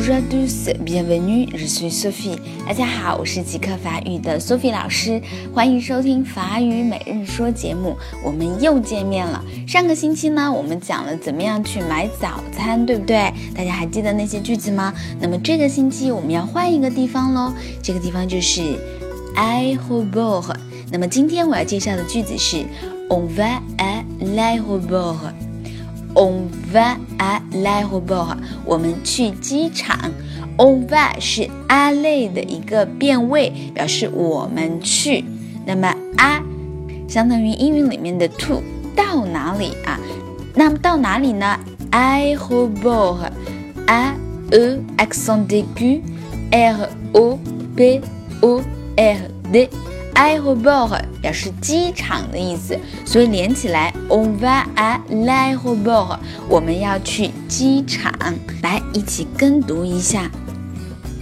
Bonjour à tous, bienvenue, je suis Sophie。大家好，我是极客法语的 Sophie 老师，欢迎收听法语每日说节目。我们又见面了。上个星期呢，我们讲了怎么样去买早餐，对不对？大家还记得那些句子吗？那么这个星期我们要换一个地方喽，这个地方就是 I hope。那么今天我要介绍的句子是 On va à l'aéroport。On va à l'aéroport，我们去机场。On va 是 à l 的一个变位，表示我们去。那么 a 相当于英语里面的 to，到哪里啊？那么到哪里呢？Aéroport，a e accent aigu，r o b o r d。Aéroport 表示机场的意思，所以连起来，on va à l'aéroport，我们要去机场。来，一起跟读一下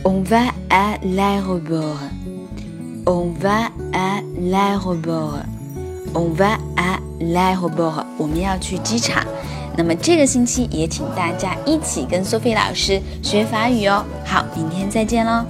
，on va à l'aéroport，on va à l'aéroport，on va à l'aéroport，我们要去机场。那么这个星期也请大家一起跟苏菲老师学法语哦。好，明天再见喽。